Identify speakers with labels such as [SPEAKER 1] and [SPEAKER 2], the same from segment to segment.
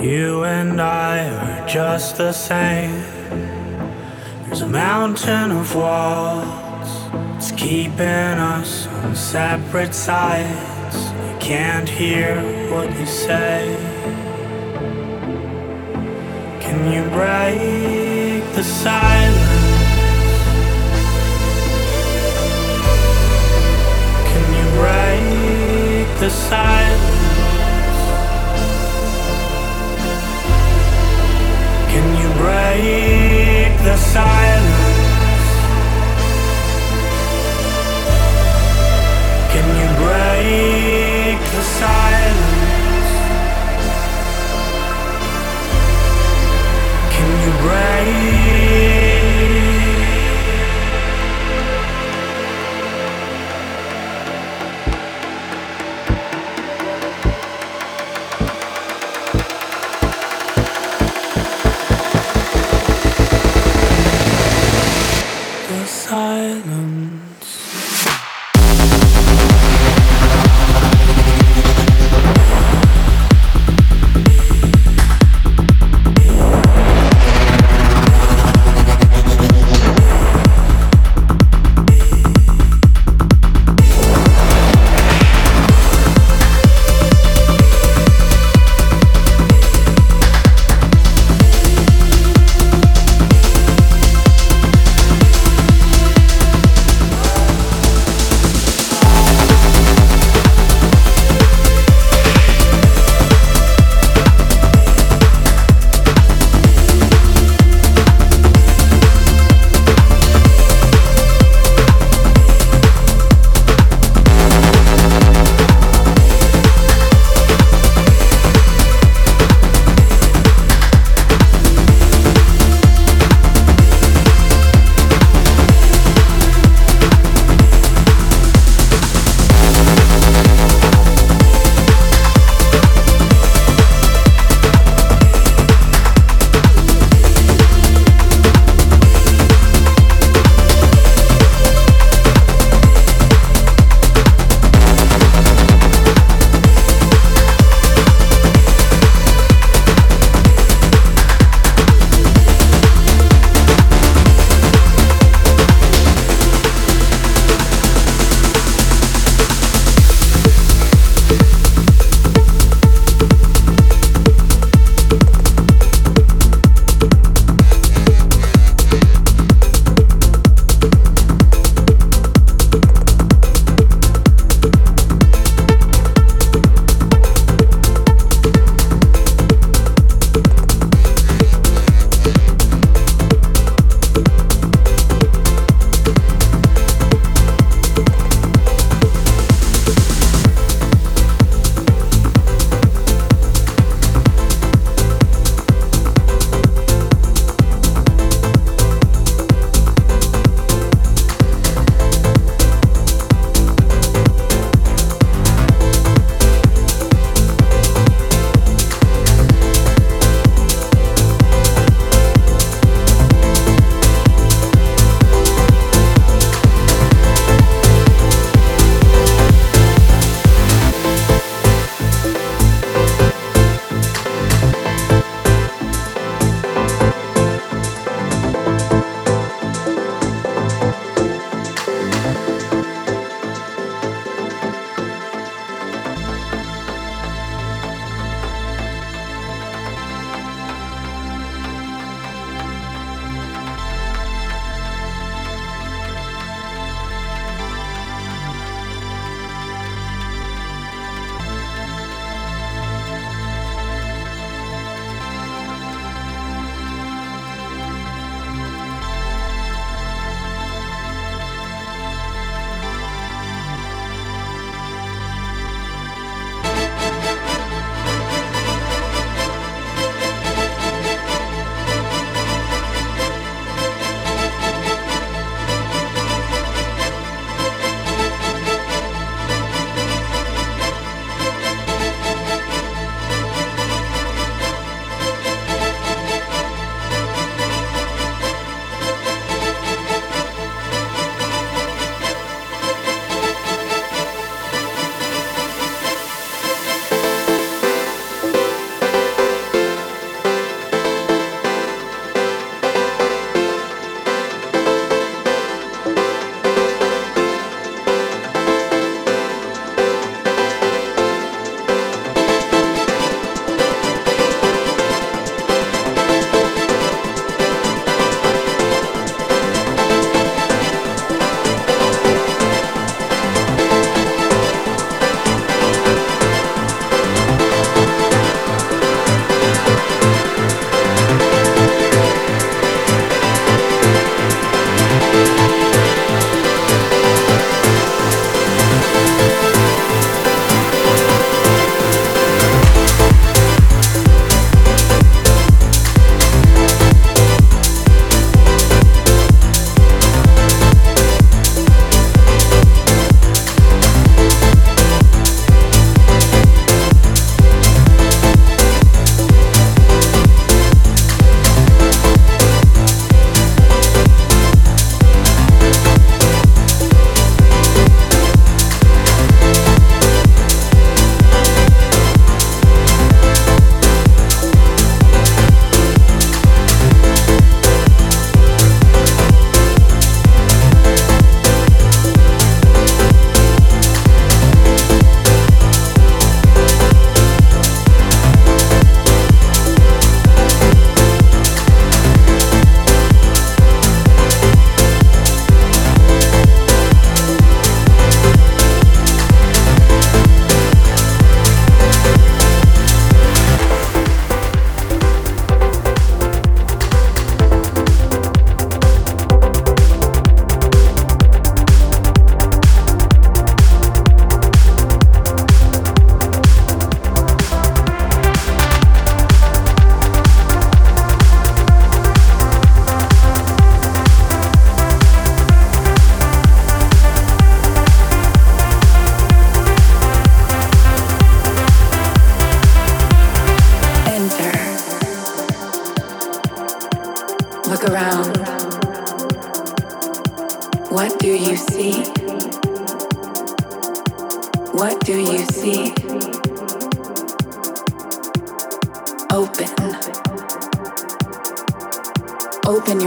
[SPEAKER 1] You and I are just the same There's a mountain of walls It's keeping us on separate sides I can't hear what you say Can you break the silence. Can you break the silence? Break the silence? Can you break the silence? Can you break?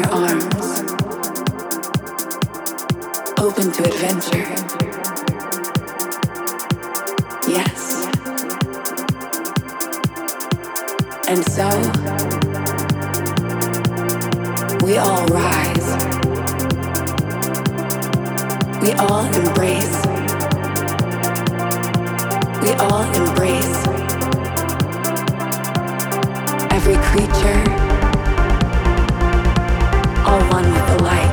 [SPEAKER 2] Your arms. Open to adventure. Yes. And so, we all rise. We all embrace. We all embrace every creature, all one with the light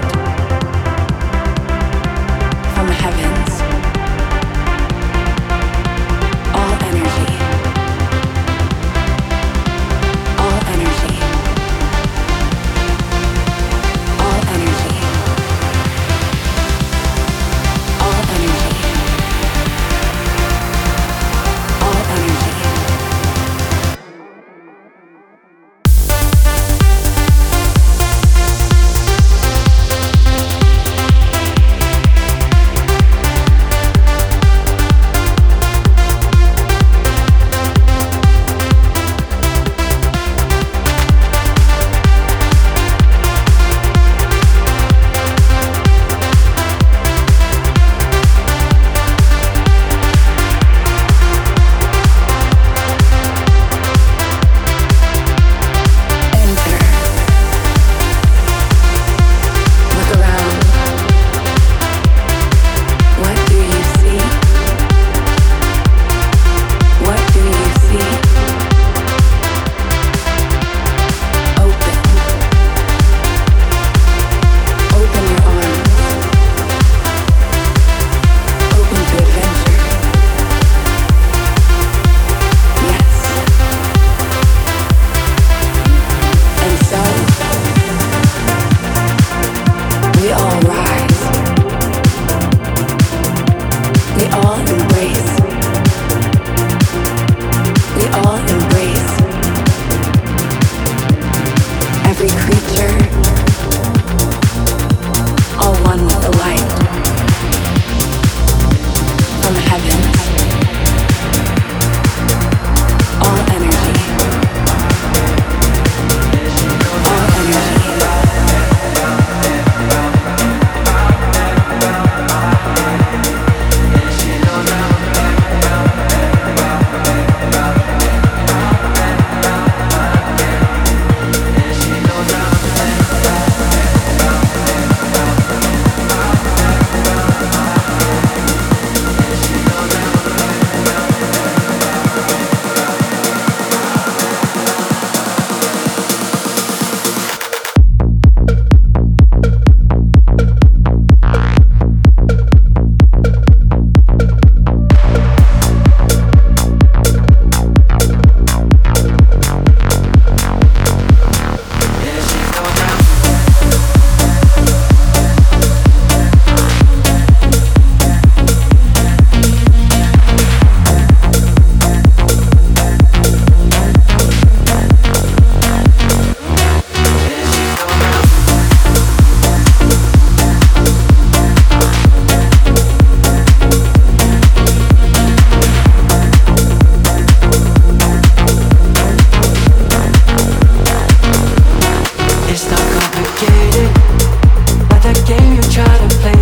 [SPEAKER 3] you try to play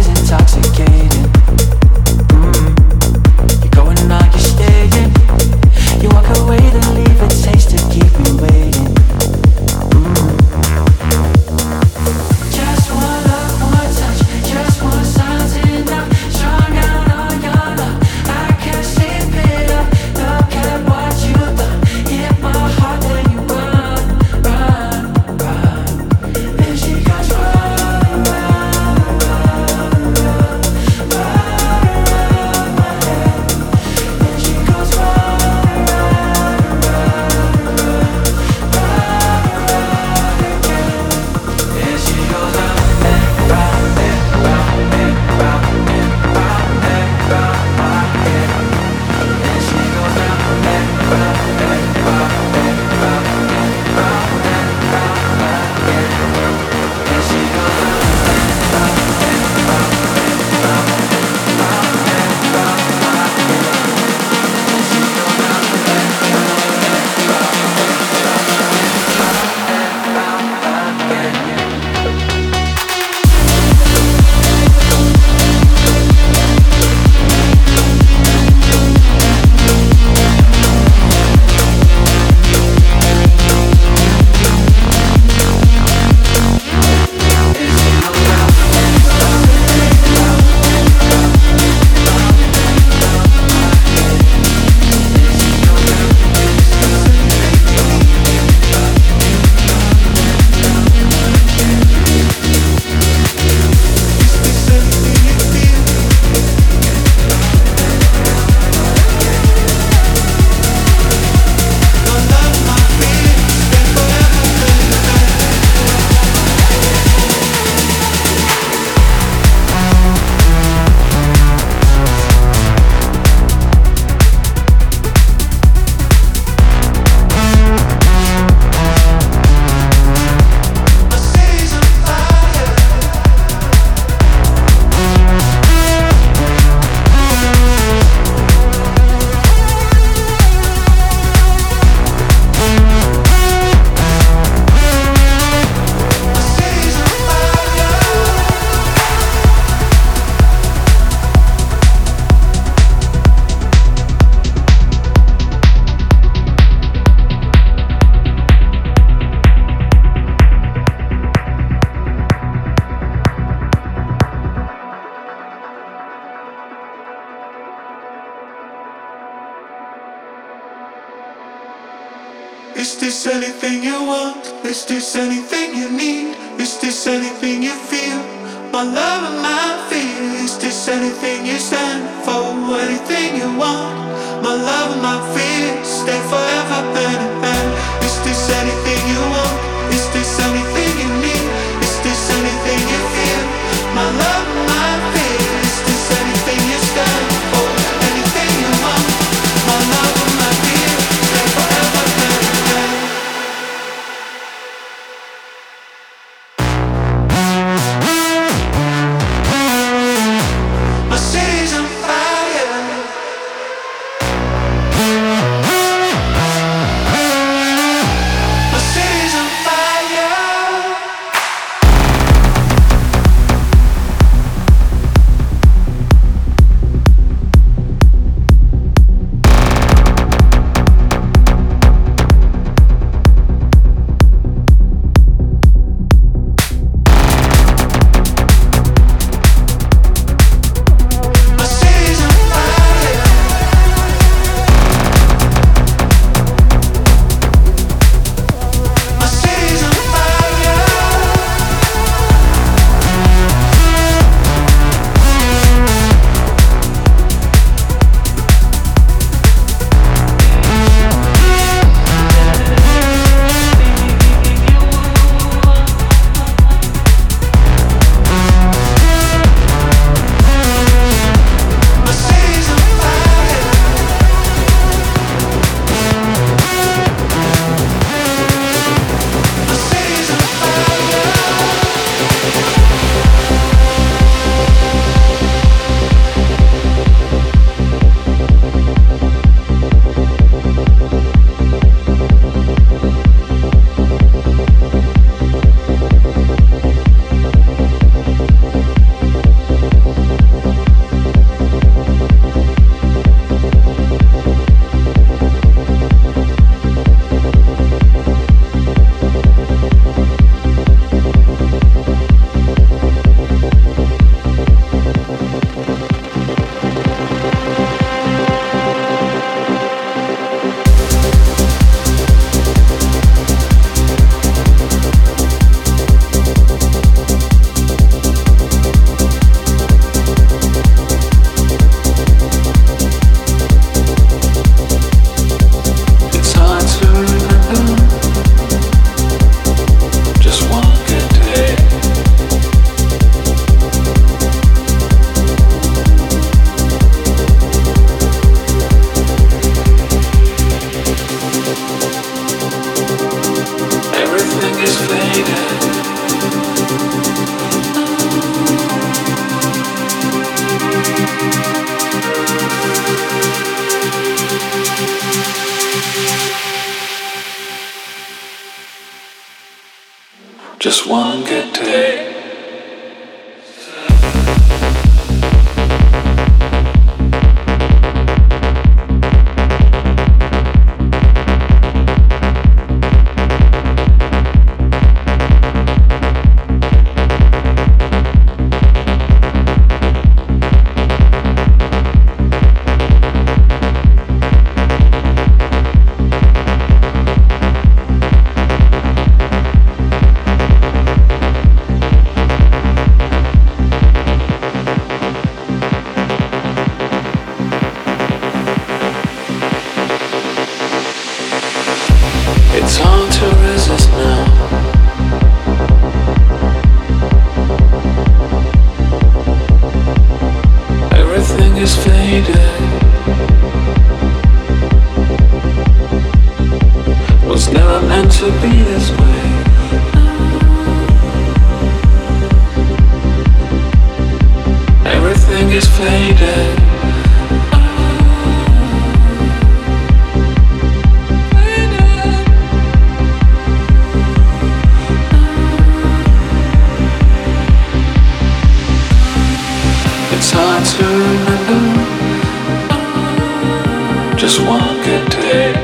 [SPEAKER 3] just one good day.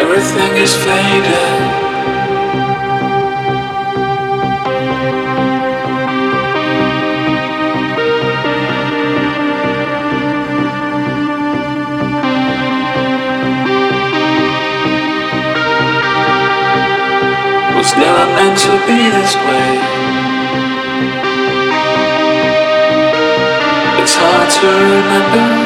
[SPEAKER 3] Everything is faded. It's hard to remember.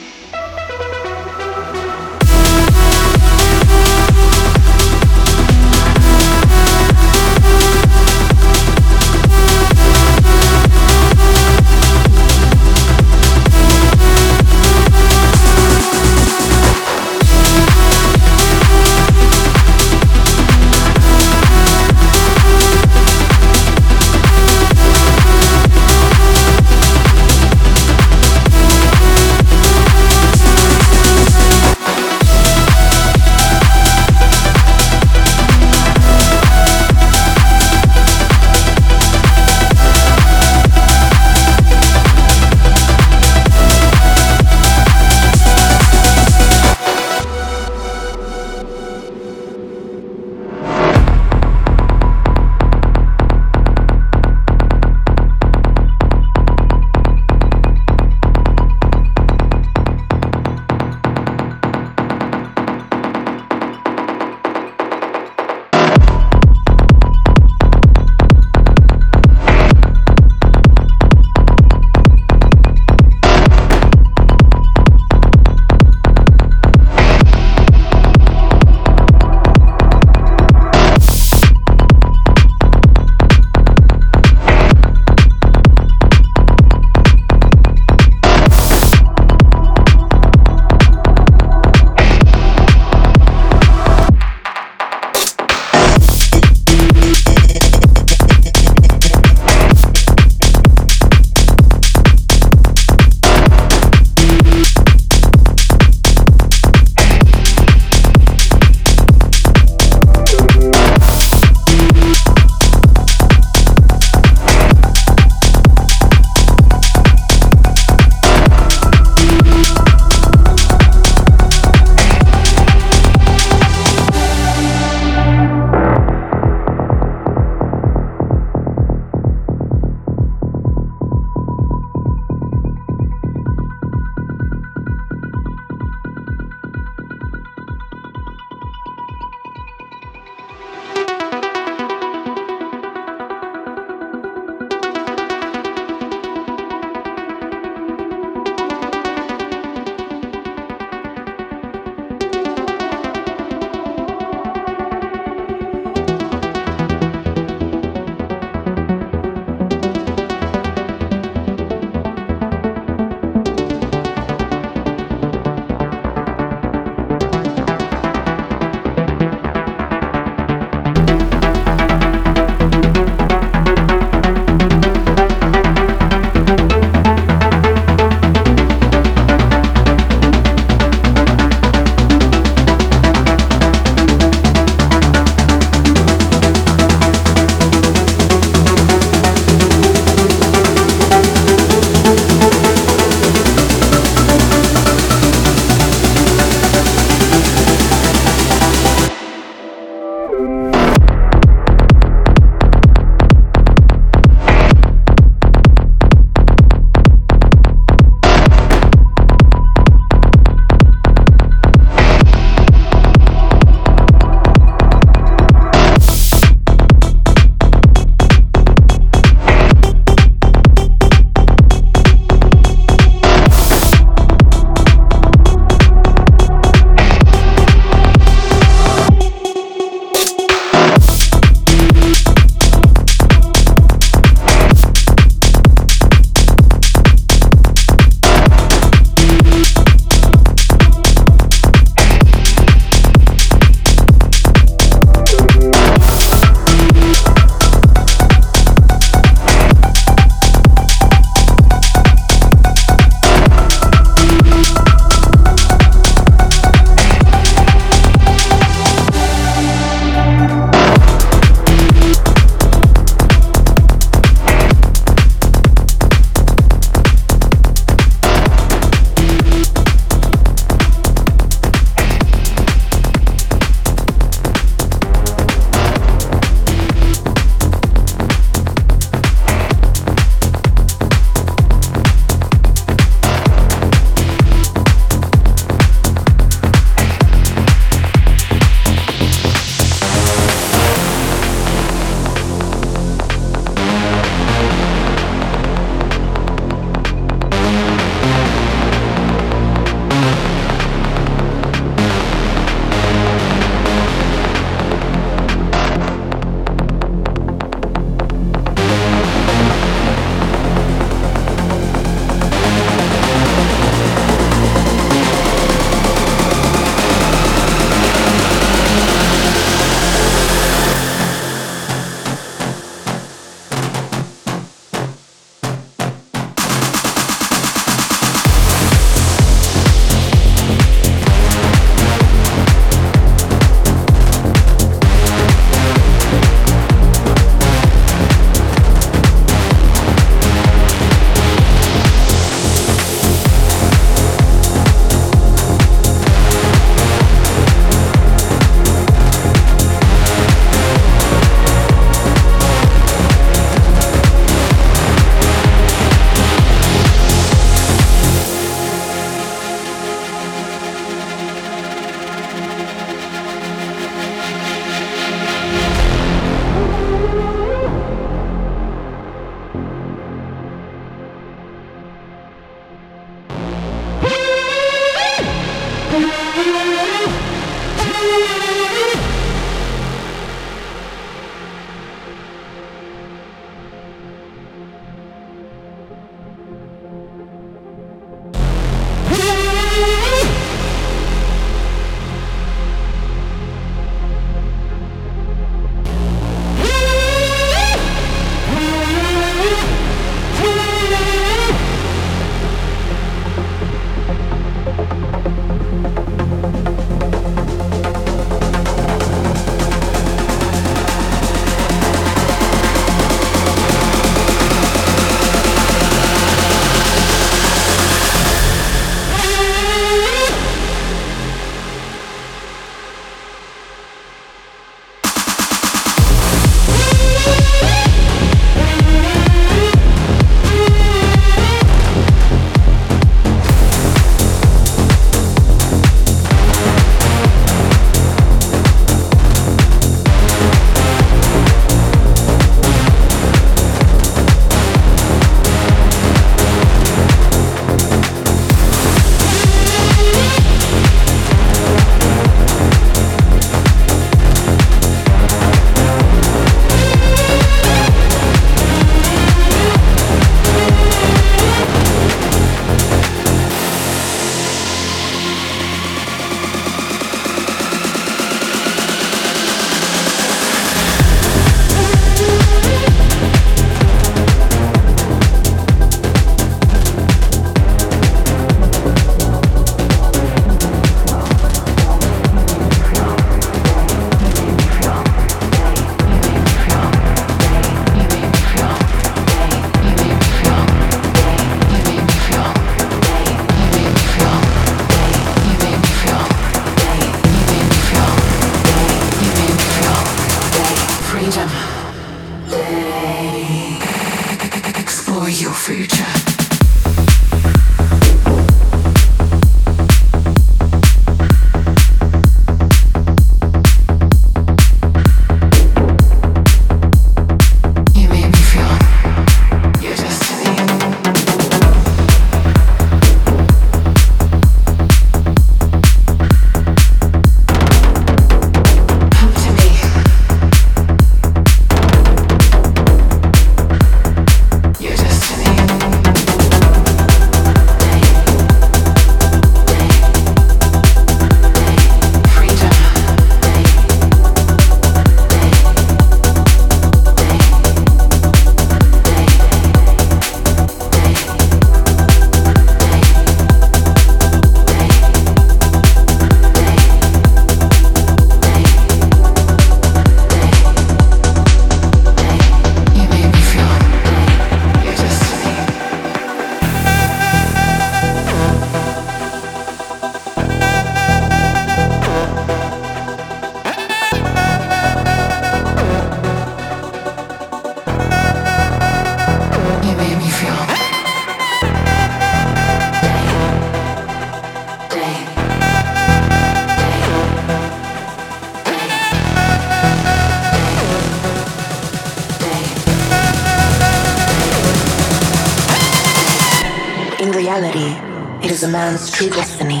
[SPEAKER 2] True destiny,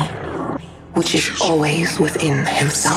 [SPEAKER 2] which is always within himself.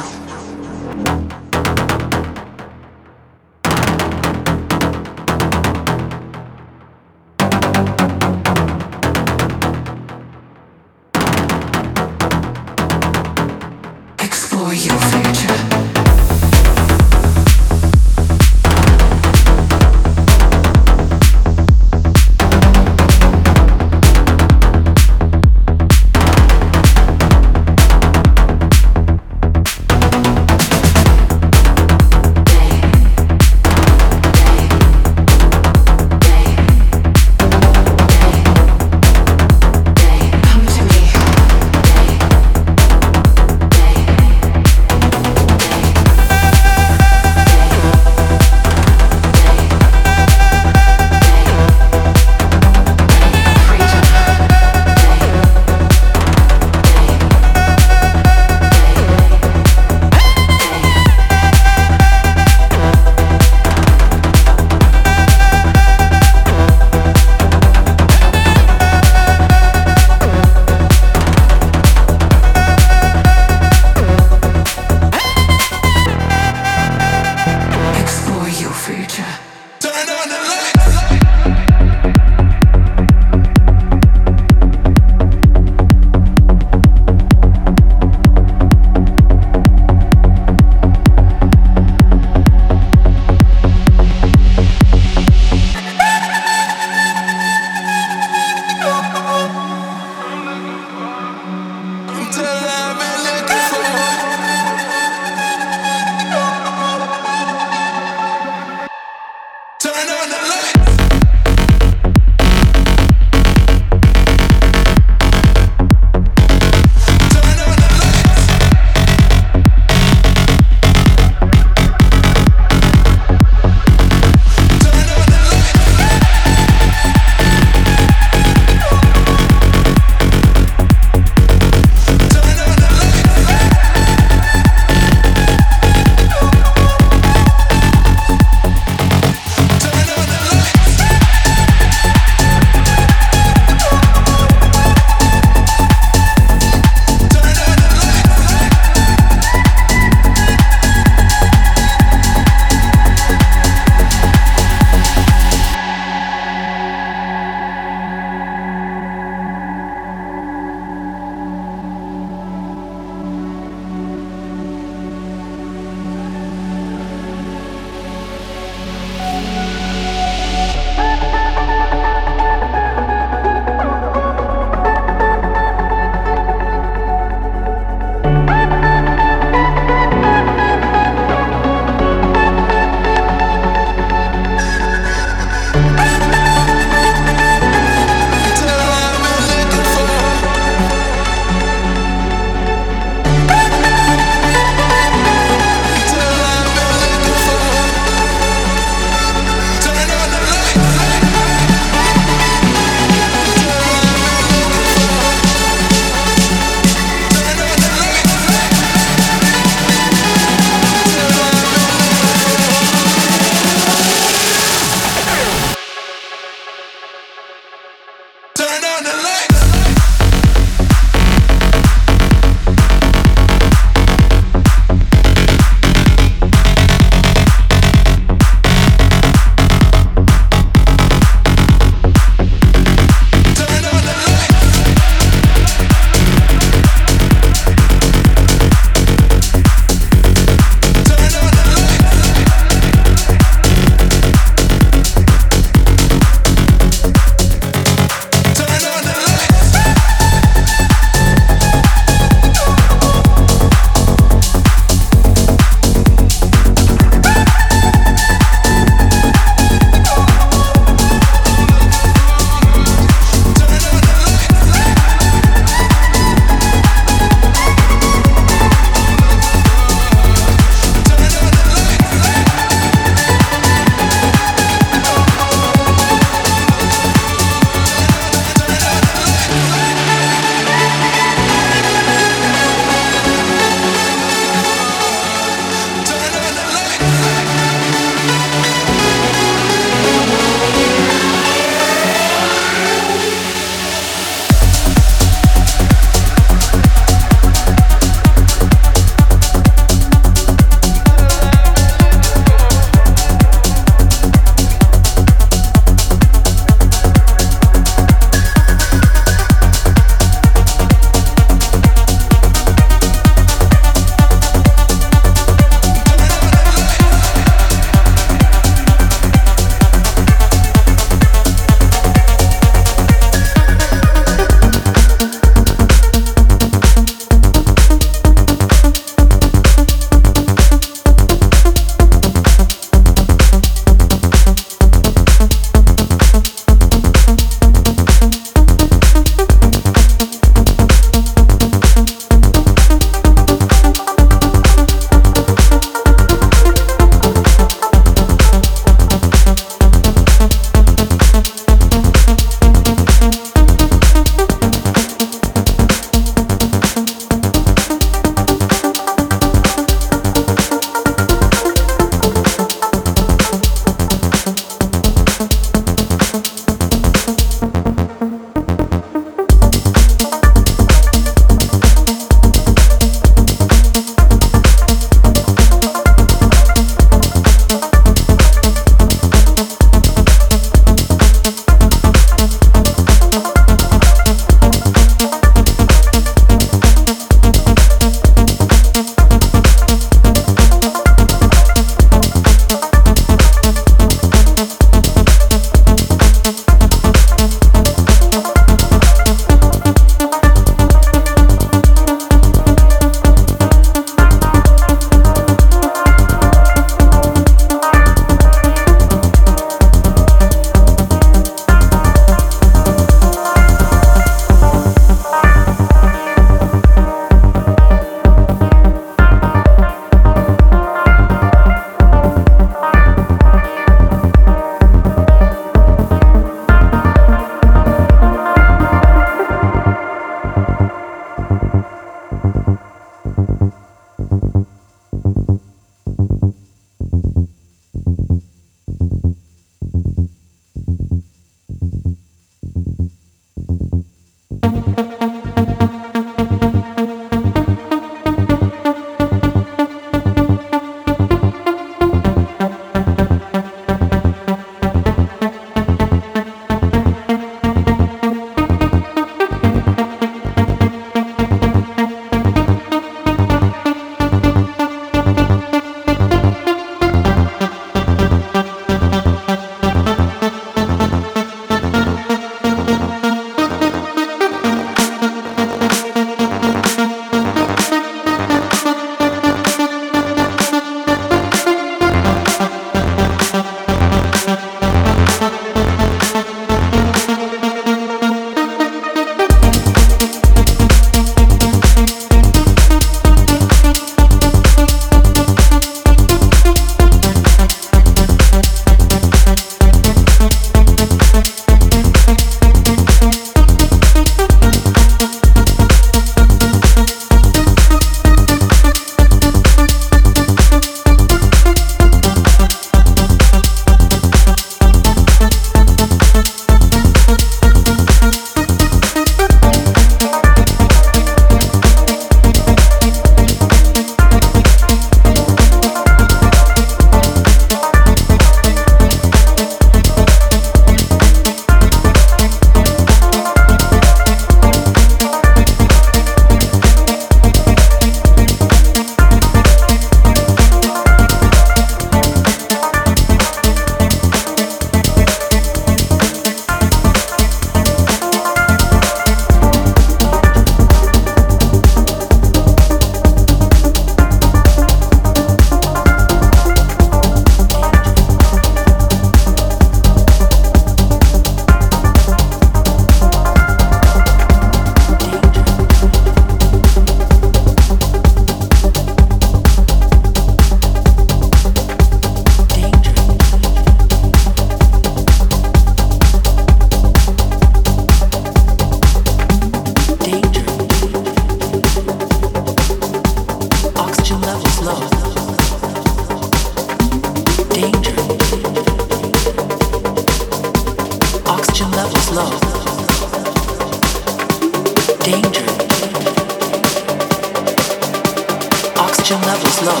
[SPEAKER 2] Love is low.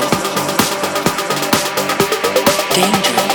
[SPEAKER 2] Dangerous.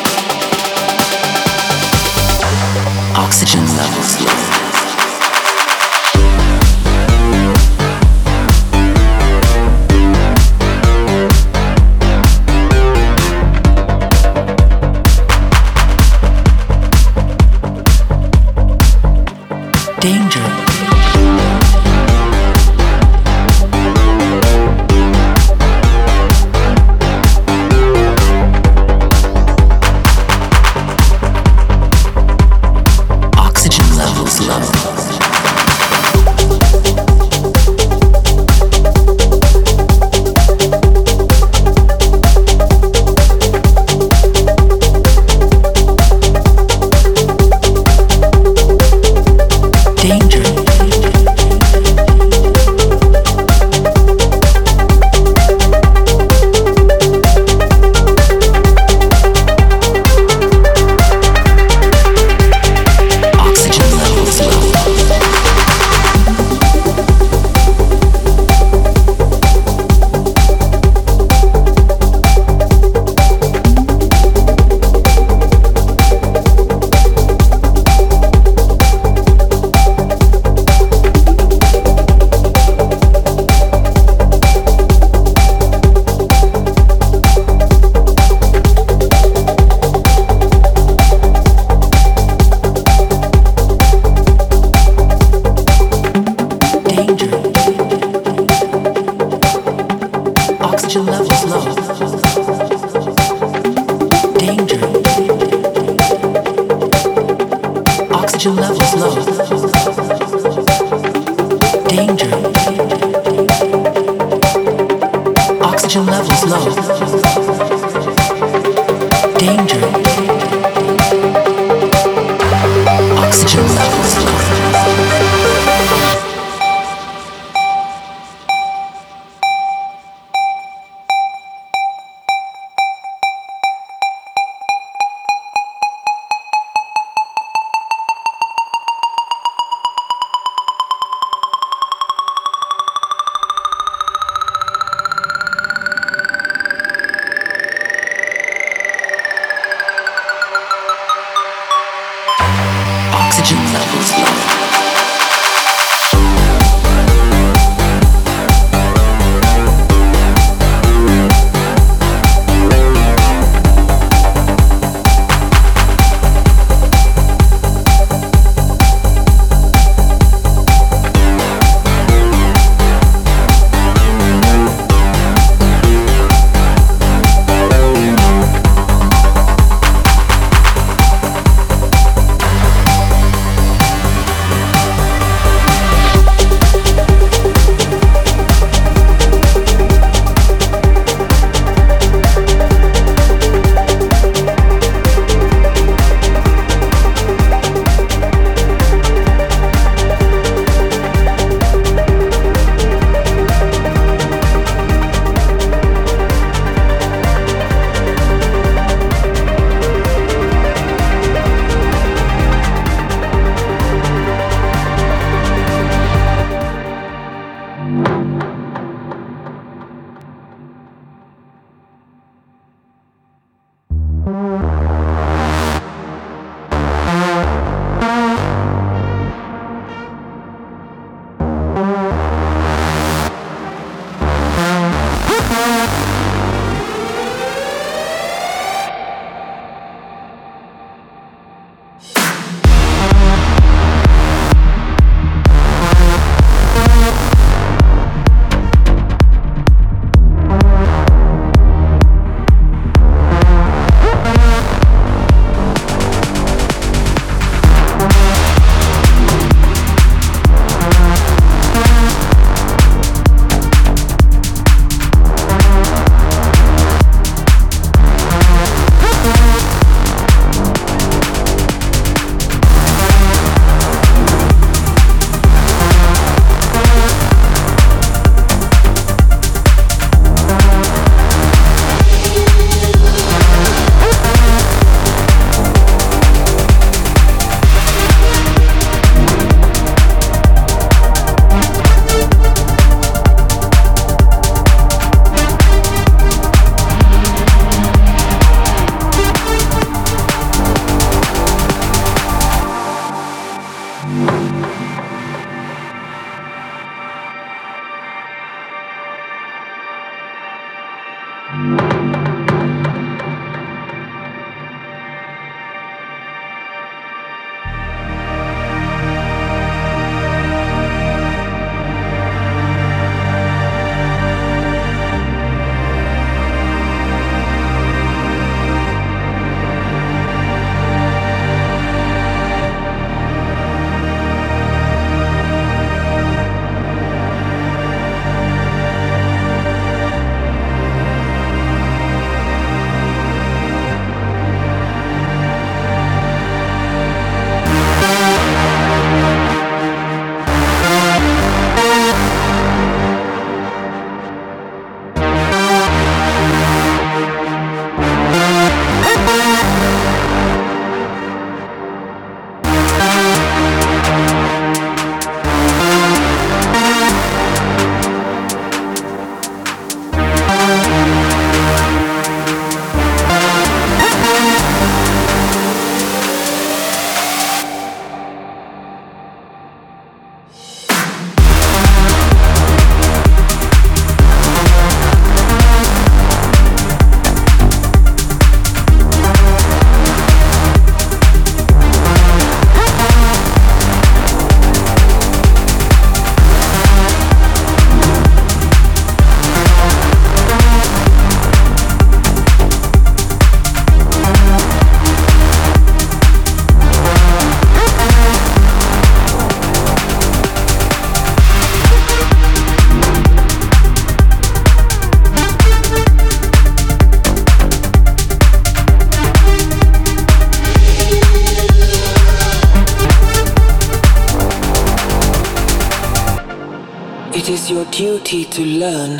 [SPEAKER 4] Duty to learn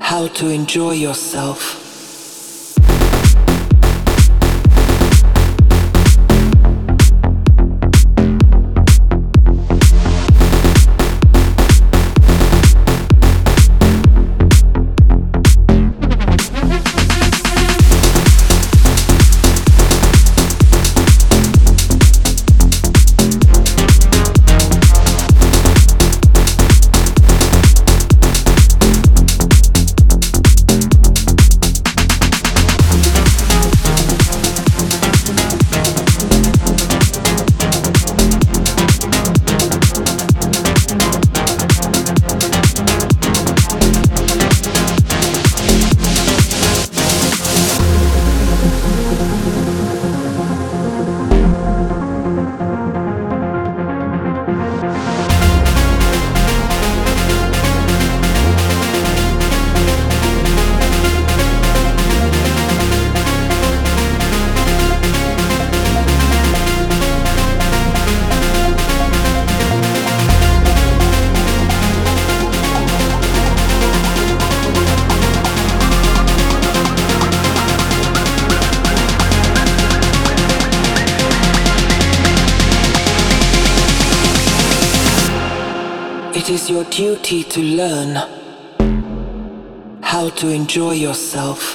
[SPEAKER 4] how to enjoy yourself. To learn how to enjoy yourself.